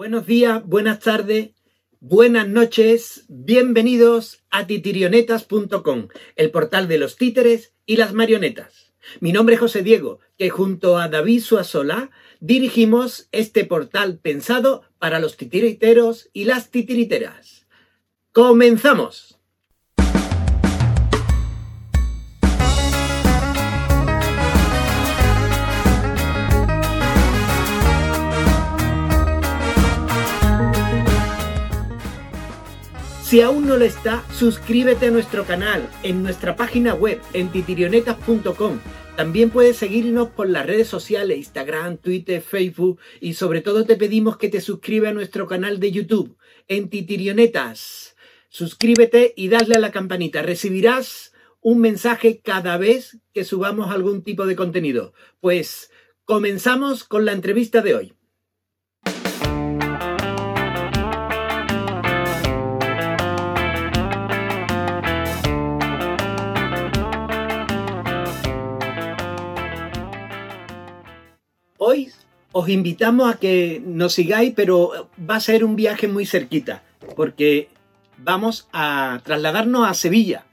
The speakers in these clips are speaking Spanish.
Buenos días, buenas tardes, buenas noches, bienvenidos a titirionetas.com, el portal de los títeres y las marionetas. Mi nombre es José Diego, que junto a David Suasolá dirigimos este portal pensado para los titiriteros y las titiriteras. ¡Comenzamos! Si aún no lo está, suscríbete a nuestro canal en nuestra página web en titirionetas.com. También puedes seguirnos por las redes sociales, Instagram, Twitter, Facebook y sobre todo te pedimos que te suscribas a nuestro canal de YouTube en Titirionetas. Suscríbete y dale a la campanita. Recibirás un mensaje cada vez que subamos algún tipo de contenido. Pues comenzamos con la entrevista de hoy. Hoy os invitamos a que nos sigáis, pero va a ser un viaje muy cerquita, porque vamos a trasladarnos a Sevilla.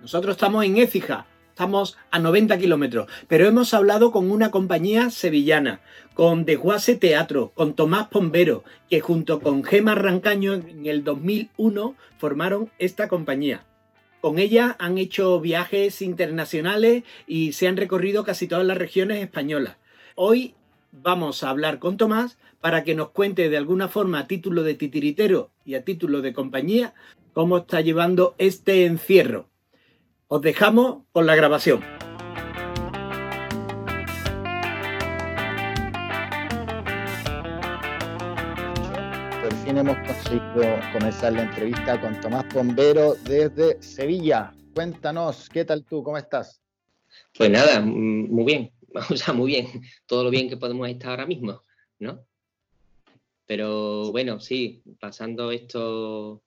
Nosotros estamos en Écija, estamos a 90 kilómetros, pero hemos hablado con una compañía sevillana, con Desguase Teatro, con Tomás Pombero, que junto con Gema Rancaño en el 2001 formaron esta compañía. Con ella han hecho viajes internacionales y se han recorrido casi todas las regiones españolas. Hoy vamos a hablar con Tomás para que nos cuente de alguna forma a título de titiritero y a título de compañía cómo está llevando este encierro. Os dejamos con la grabación. Por fin hemos conseguido comenzar la entrevista con Tomás Pombero desde Sevilla. Cuéntanos, ¿qué tal tú? ¿Cómo estás? Pues nada, muy bien. o sea, muy bien, todo lo bien que podemos estar ahora mismo, ¿no? Pero bueno, sí, pasando esto,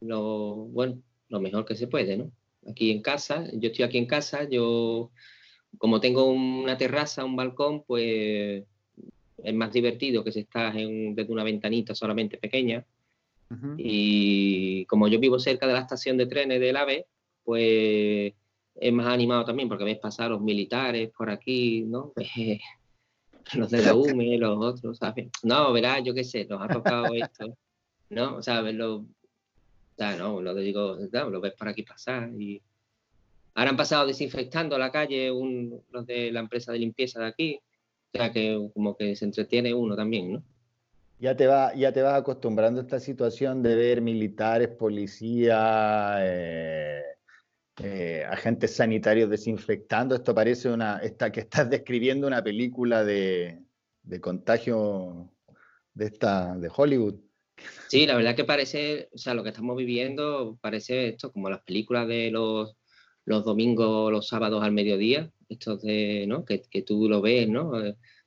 lo, bueno, lo mejor que se puede, ¿no? Aquí en casa, yo estoy aquí en casa, yo como tengo una terraza, un balcón, pues es más divertido que si estás en, desde una ventanita solamente pequeña. Y como yo vivo cerca de la estación de trenes del AVE, pues es más animado también porque ves pasar los militares por aquí, ¿no? los de la UME, los otros, ¿sabes? No, verás, yo qué sé, nos ha tocado esto, ¿no? O sea, verlo, sea, no, lo digo, lo ves por aquí pasar y... Ahora han pasado desinfectando la calle los de la empresa de limpieza de aquí, o sea que como que se entretiene uno también, ¿no? Ya te, va, ya te vas acostumbrando a esta situación de ver militares, policías, eh, eh, agentes sanitarios desinfectando. Esto parece una, esta, que estás describiendo una película de, contagio de, esta, de Hollywood. Sí, la verdad que parece, o sea, lo que estamos viviendo parece esto como las películas de los, los domingos, los sábados al mediodía, estos de, ¿no? Que, tú lo ves, ¿no?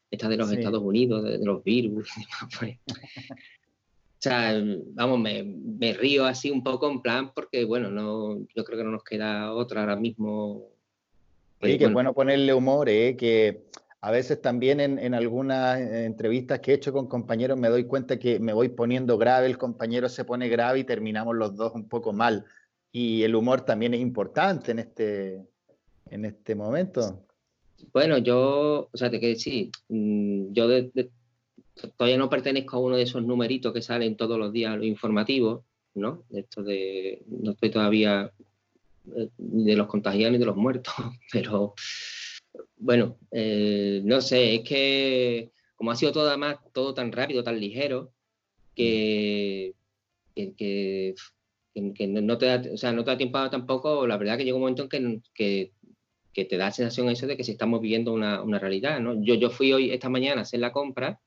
Esta de los Estados Unidos, de, los virus. Pues. O sea, vamos, me, río así un poco en plan porque, bueno, no, yo creo que no nos queda otra ahora mismo. Sí, que bueno. es bueno ponerle humor, ¿eh? que a veces también en, algunas entrevistas que he hecho con compañeros me doy cuenta que me voy poniendo grave, el compañero se pone grave y terminamos los dos un poco mal. Y el humor también es importante en este, en este momento. Bueno, yo, o sea, te que sí, mm, yo de, todavía no pertenezco a uno de esos numeritos que salen todos los días los informativos, ¿no? Esto de, no estoy todavía eh, ni de los contagiados ni de los muertos, pero bueno, eh, no sé, es que como ha sido todo además, todo tan rápido, tan ligero, que, que, no, te da, o sea, no te da tiempo tampoco, la verdad que llega un momento en que, que, te da la sensación eso de que si estamos viviendo una, una realidad, ¿no? Yo, yo fui hoy, esta mañana, a hacer la compra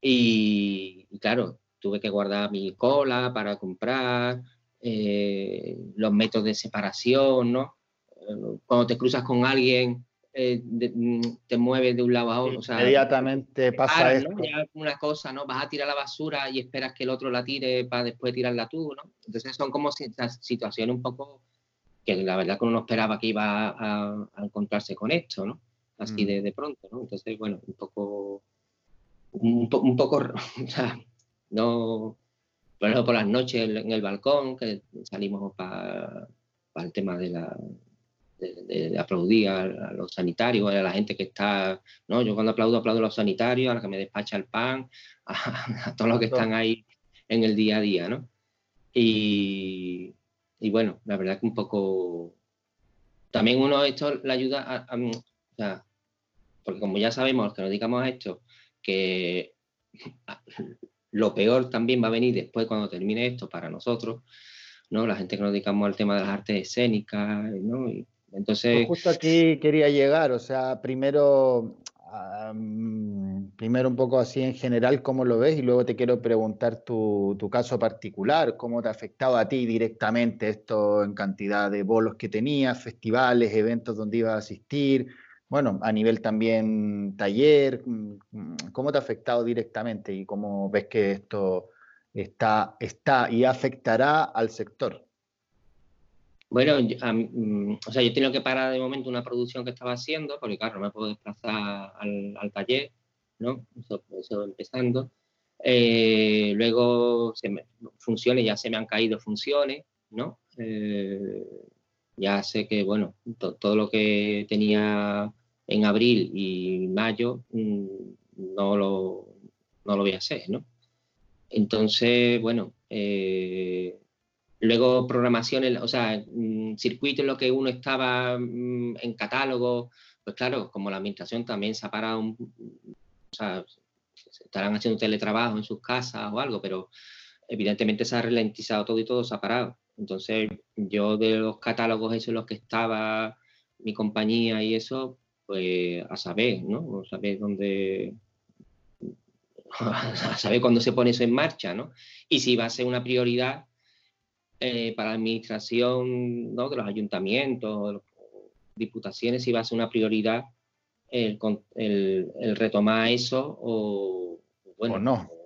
y, claro, tuve que guardar mi cola para comprar, eh, los métodos de separación, ¿no? Eh, cuando te cruzas con alguien, eh, mm, te mueves de un lado a otro. inmediatamente pasa esto. una cosa, ¿no? Vas a tirar la basura y esperas que el otro la tire para después tirarla tú, ¿no? Entonces son como situaciones un poco que la verdad que uno no esperaba que iba a, encontrarse con esto, ¿no? Así mm. de, de, pronto, ¿no? Entonces, bueno, un poco un, poco, o sea, no, por por las noches en el balcón, que salimos para el tema de la, de, aplaudir a, los sanitarios, a la gente que está, ¿no? Yo cuando aplaudo, aplaudo a los sanitarios, a la que me despacha el pan, a, todos los que están ahí en el día a día, ¿no? Y, y bueno, la verdad que un poco... También uno esto le ayuda a, porque como ya sabemos, que nos dedicamos a esto, que lo peor también va a venir después cuando termine esto para nosotros, ¿no? La gente que nos dedicamos al tema de las artes escénicas, ¿no? Y entonces... Pues justo aquí quería llegar, o sea, primero, primero un poco así en general, ¿cómo lo ves? Y luego te quiero preguntar tu, tu, caso particular, ¿cómo te ha afectado a ti directamente esto en cantidad de bolos que tenías, festivales, eventos donde ibas a asistir? Bueno, a nivel también taller, ¿cómo te ha afectado directamente y cómo ves que esto está, está y afectará al sector? Bueno, mm, o sea, yo he tenido que parar de momento una producción que estaba haciendo, porque claro, no me puedo desplazar al, taller, ¿no? Eso, empezando. Eh, luego, se funciones, ya se me han caído funciones, ¿no? Eh, ya sé que, bueno, todo lo que tenía en abril y mayo mm, no, lo, no lo voy a hacer, ¿no? Entonces, bueno, eh, Luego programaciones, o sea, mm, circuitos en los que uno estaba mm, en catálogo, pues claro, como la administración también se ha parado, o sea, estarán haciendo teletrabajo en sus casas o algo, pero evidentemente se ha ralentizado todo y todo se ha parado. Entonces, yo de los catálogos esos en los que estaba mi compañía y eso, pues a saber, ¿no? A saber dónde, a saber cuándo se pone eso en marcha, ¿no? Y si va a ser una prioridad eh, para la administración ¿no? de los ayuntamientos, diputaciones, si va a ser una prioridad el, el, retomar eso o, bueno, no.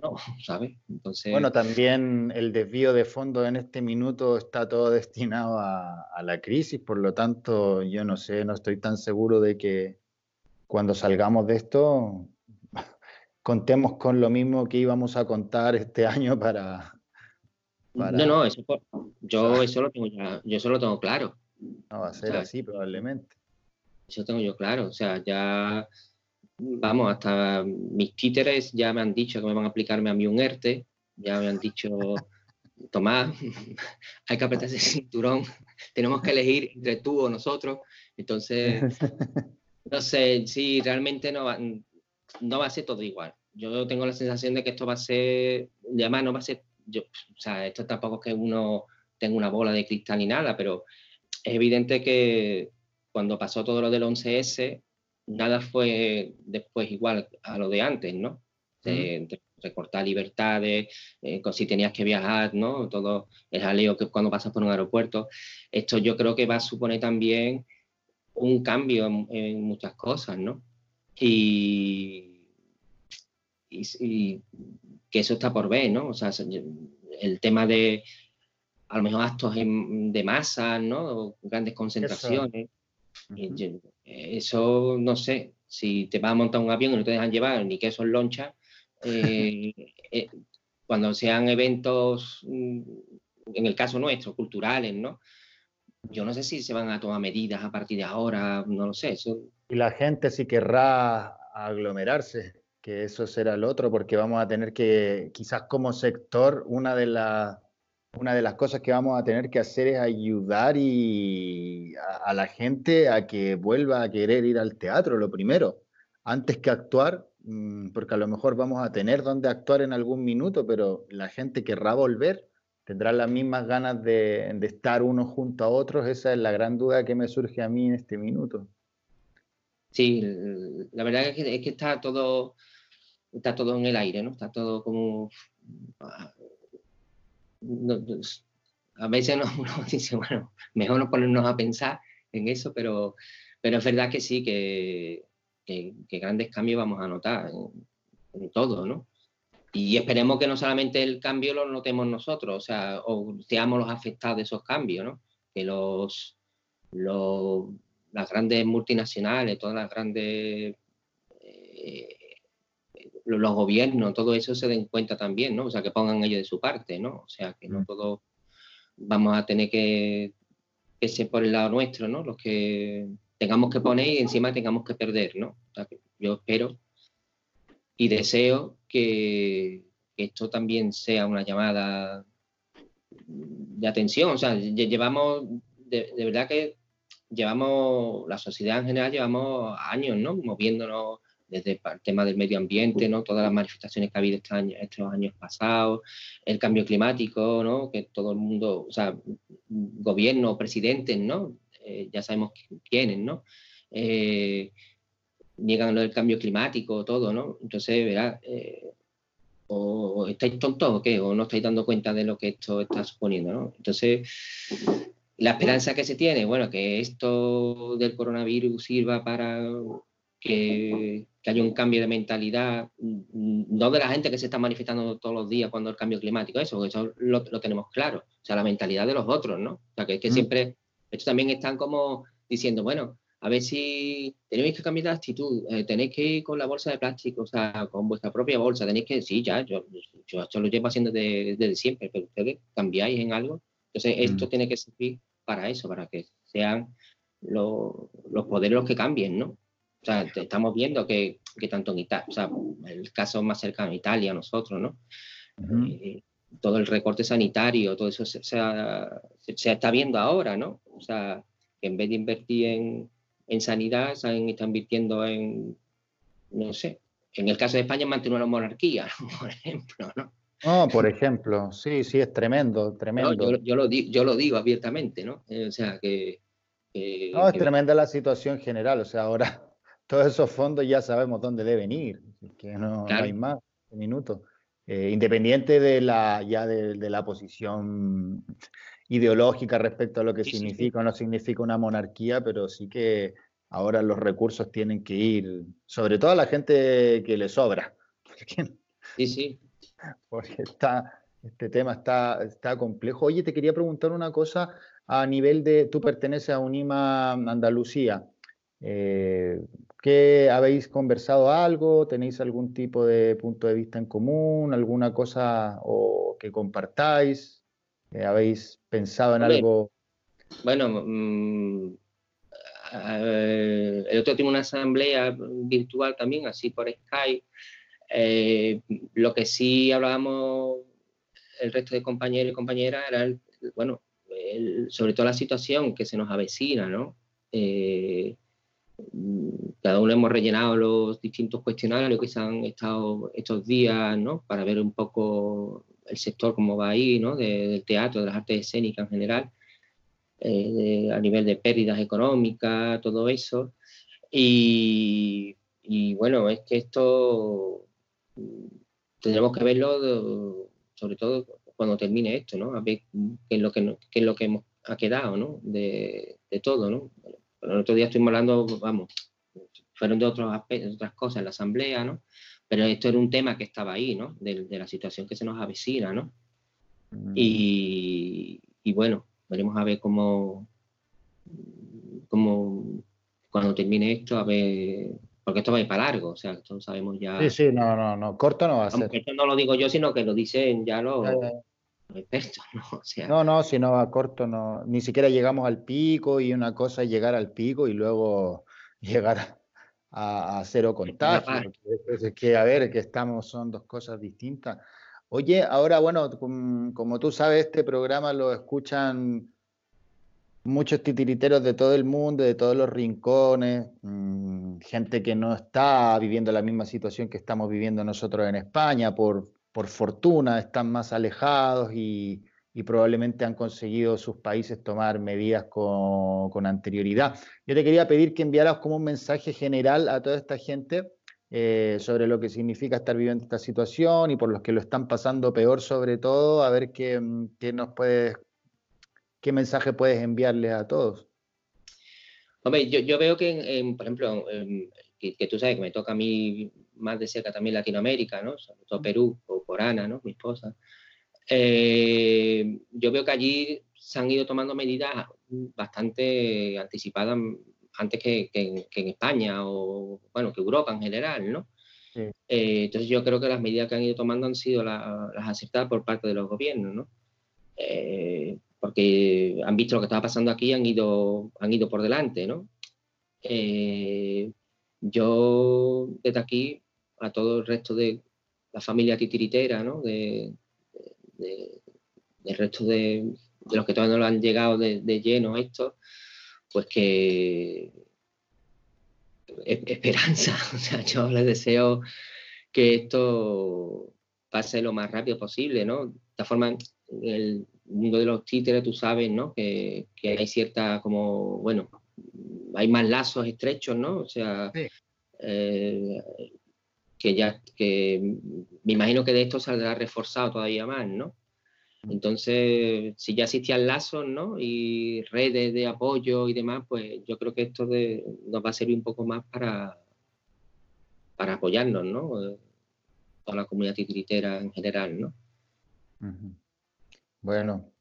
No, ¿sabes? Entonces... Bueno, también el desvío de fondos en este minuto está todo destinado a, a, la crisis, por lo tanto, yo no sé, no estoy tan seguro de que cuando salgamos de esto contemos con lo mismo que íbamos a contar este año para, no, no, eso, yo eso lo tengo ya, yo eso lo tengo claro. No va a ser así probablemente. Eso tengo yo claro, o sea, ya, vamos, hasta mis títeres ya me han dicho que me van a aplicarme a mí un ERTE, ya me han dicho, Tomás, hay que apretarse el cinturón, tenemos que elegir entre tú o nosotros, entonces, no sé, sí, realmente no va, no va a ser todo igual. Yo tengo la sensación de que esto va a ser, además no va a ser yo, o sea, esto tampoco es que uno tenga una bola de cristal ni nada, pero es evidente que cuando pasó todo lo del 11S, nada fue después igual a lo de antes, ¿no? De, recortar libertades, eh, si tenías que viajar, ¿no? Todo el jaleo que cuando pasas por un aeropuerto. Esto yo creo que va a suponer también un cambio en, muchas cosas, ¿no? Y, y, que eso está por ver, ¿no? O sea, el tema de a lo mejor actos de masa, ¿no? grandes concentraciones. Eso. No sé, si te vas a montar un avión y no te dejan llevar ni queso en loncha, eh, eh, cuando sean eventos, mm, en el caso nuestro, culturales, ¿no? Yo no sé si se van a tomar medidas a partir de ahora, no lo sé. Eso... Y la gente sí querrá aglomerarse que eso será el otro, porque vamos a tener que, quizás como sector, una de, las una de las cosas que vamos a tener que hacer es ayudar y a, la gente a que vuelva a querer ir al teatro, lo primero, antes que actuar, mm, porque a lo mejor vamos a tener donde actuar en algún minuto, pero la gente querrá volver, tendrá las mismas ganas de, de estar unos junto a otros, esa es la gran duda que me surge a mí en este minuto. Sí, la verdad es que, es que está todo está todo en el aire, ¿no? Está todo como... Ah, a veces uno dice, bueno, mejor no ponernos a pensar en eso, pero, pero es verdad que sí, que, grandes cambios vamos a notar en, todo, ¿no? Y esperemos que no solamente el cambio lo notemos nosotros, o sea, o seamos los afectados de esos cambios, ¿no? Que los, los las grandes multinacionales, todas las grandes eh, los gobiernos, todo eso se den cuenta también, ¿no? O sea, que pongan ellos de su parte, ¿no? O sea, que no mm. todos vamos a tener que, que ser por el lado nuestro, ¿no? Los que tengamos que poner y encima tengamos que perder, ¿no? O sea, que yo espero y deseo que, esto también sea una llamada de atención. O sea, llevamos, de, verdad que llevamos, la sociedad en general llevamos años, ¿no? Moviéndonos desde el tema del medio ambiente, ¿no? Todas las manifestaciones que ha habido este año, estos años pasados, el cambio climático, ¿no? Que todo el mundo, o sea, gobierno, presidentes, ¿no? Eh, ya sabemos quiénes, ¿no? Eh, niegan lo del cambio climático, todo, ¿no? Entonces, verá, eh, o estáis tontos o qué, o no estáis dando cuenta de lo que esto está suponiendo, ¿no? Entonces, la esperanza que se tiene, bueno, que esto del coronavirus sirva para que, haya un cambio de mentalidad, no de la gente que se está manifestando todos los días cuando el cambio climático, eso, eso lo, tenemos claro, o sea, la mentalidad de los otros, ¿no? O sea, que es que mm. siempre, esto también están como diciendo, bueno, a ver si tenéis que cambiar de actitud, eh, tenéis que ir con la bolsa de plástico, o sea, con vuestra propia bolsa, tenéis que, sí, ya, yo, yo esto lo llevo haciendo desde, siempre, pero ustedes cambiáis en algo. Entonces, esto mm. tiene que servir para eso, para que sean los, poderes los que cambien, ¿no? O sea, estamos viendo que, tanto en Italia, o sea, el caso más cercano a Italia, nosotros, ¿no? Eh, todo el recorte sanitario, todo eso se, se, está viendo ahora, ¿no? O sea, que en vez de invertir en, en sanidad se está invirtiendo en, no sé, en el caso de España mantener la monarquía, por ejemplo, ¿no? No, por ejemplo, sí, sí, es tremendo, tremendo. yo, lo digo, yo lo digo abiertamente, ¿no? Eh, o sea, que... no, es tremenda la situación general, o sea, ahora todos esos fondos ya sabemos dónde deben ir, que no, hay más, un minuto. Eh, independiente de la, ya de, la posición ideológica respecto a lo que significa o no significa una monarquía, pero sí que ahora los recursos tienen que ir, sobre todo a la gente que le sobra. Sí, sí. Porque está, este tema está, está complejo. Oye, te quería preguntar una cosa a nivel de, tú perteneces a UNIMA Andalucía. Eh, ¿Qué habéis conversado algo? ¿Tenéis algún tipo de punto de vista en común? ¿Alguna cosa o que compartáis? Eh, ¿Habéis pensado en algo? Bueno, mm, el otro tiene una asamblea virtual también, así por Skype. Eh, lo que sí hablábamos el resto de compañeros y compañeras era, bueno, sobre todo la situación que se nos avecina, ¿no? Eh, cada uno hemos rellenado los distintos cuestionarios que se han estado estos días, ¿no? Para ver un poco el sector cómo va ahí, ¿no? del teatro, de las artes escénicas en general, eh, a nivel de pérdidas económicas, todo eso. Y, bueno, es que esto tendremos que verlo sobre todo cuando termine esto, ¿no? A ver qué es lo que, qué es lo que hemos, ha quedado, ¿no? De, de todo, ¿no? El otro día estuvimos hablando, vamos, fueron de, otros aspectos, otras cosas en la asamblea, ¿no? Pero esto era un tema que estaba ahí, ¿no? De, la situación que se nos avecina, ¿no? Mm. Y, bueno, veremos a ver cómo, cómo, cuando termine esto, a ver, porque esto va a ir para largo, o sea, esto sabemos ya. Sí, sí, no, no, no, corto no va a ser. Esto no lo digo yo, sino que lo dicen ya los, ¿no? O sea, no, no, si no va corto, no, ni siquiera llegamos al pico y una cosa es llegar al pico y luego llegar a, cero contagio. Es que, a ver, que estamos, son dos cosas distintas. Oye, ahora, bueno, como, tú sabes, este programa lo escuchan muchos titiriteros de todo el mundo, de todos los rincones, mm, gente que no está viviendo la misma situación que estamos viviendo nosotros en España, por, por fortuna, están más alejados y, probablemente han conseguido sus países tomar medidas con, anterioridad. Yo te quería pedir que enviaras como un mensaje general a toda esta gente eh, sobre lo que significa estar viviendo esta situación y por los que lo están pasando peor sobre todo, a ver qué, nos puedes, qué mensaje puedes enviarles a todos. Hombre, yo, veo que, por ejemplo, que, tú sabes que me toca a mí más de cerca también Latinoamérica, ¿no? Sobre todo Perú, o por Ana, ¿no? Mi esposa. Eh, yo veo que allí se han ido tomando medidas bastante anticipadas antes que, en España o, bueno, que Europa en general, ¿no? Eh, entonces yo creo que las medidas que han ido tomando han sido las aceptadas por parte de los gobiernos, ¿no? Eh, porque han visto lo que estaba pasando aquí y han ido, han ido por delante, ¿no? Eh, yo desde aquí a todo el resto de la familia titiritera, ¿no? De, del resto de, los que todavía no lo han llegado de, lleno a esto, pues que esperanza, o sea, yo les deseo que esto pase lo más rápido posible, ¿no? De esta forma, el mundo de los títeres, tú sabes, ¿no? Que, hay cierta, como, bueno, hay más lazos estrechos, ¿no? O sea, eh, que ya, que me imagino que de esto saldrá reforzado todavía más, ¿no? Entonces, si ya existían lazos, ¿no? Y redes de apoyo y demás, pues yo creo que esto nos va a servir un poco más para, para apoyarnos, ¿no? Toda la comunidad titiritera en general, ¿no? Bueno,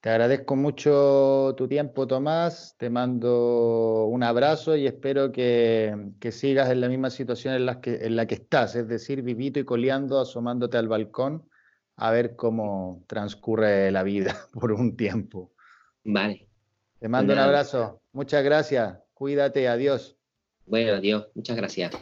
te agradezco mucho tu tiempo, Tomás. Te mando un abrazo y espero que, sigas en la misma situación en la, que, en la que estás, es decir, vivito y coleando, asomándote al balcón a ver cómo transcurre la vida por un tiempo. Vale. Te mando un abrazo. Muchas gracias. Cuídate. Adiós. Bueno, adiós. Muchas gracias.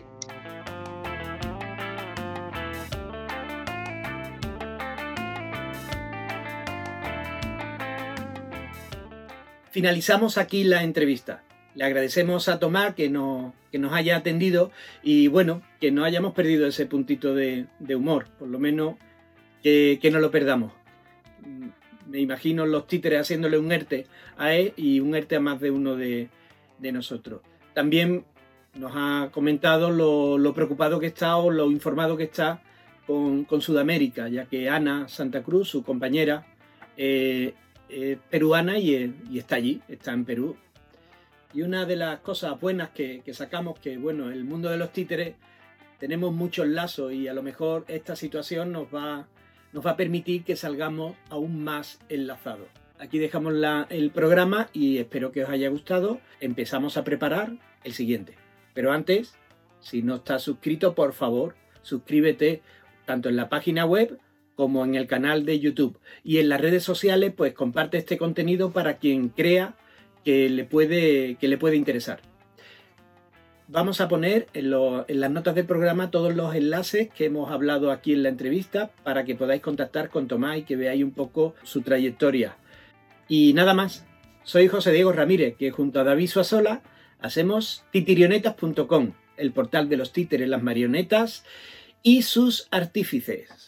Finalizamos aquí la entrevista. Le agradecemos a Tomás que, nos haya atendido y bueno, que no hayamos perdido ese puntito de, de humor. Por lo menos que, no lo perdamos. Me imagino los títeres haciéndole un ERTE a él y un ERTE a más de uno de, nosotros. También nos ha comentado lo, preocupado que está o lo informado que está con, Sudamérica, ya que Ana Santa Cruz, su compañera, eh, es peruana y, está allí, está en Perú. Y una de las cosas buenas que, que, sacamos, que bueno, el mundo de los títeres tenemos muchos lazos y a lo mejor esta situación nos va nos va a permitir que salgamos aún más enlazados. Aquí dejamos el programa y espero que os haya gustado. Empezamos a preparar el siguiente. Pero antes, si no estás suscrito, por favor, suscríbete tanto en la página web como en el canal de YouTube. Y en las redes sociales, pues comparte este contenido para quien crea que le puede, que le puede interesar. Vamos a poner en, las notas del programa todos los enlaces que hemos hablado aquí en la entrevista para que podáis contactar con Tomás y que veáis un poco su trayectoria. Y nada más, soy José Diego Ramírez, que junto a David Suazola hacemos titirionetas.com, el portal de los títeres, las marionetas y sus artífices.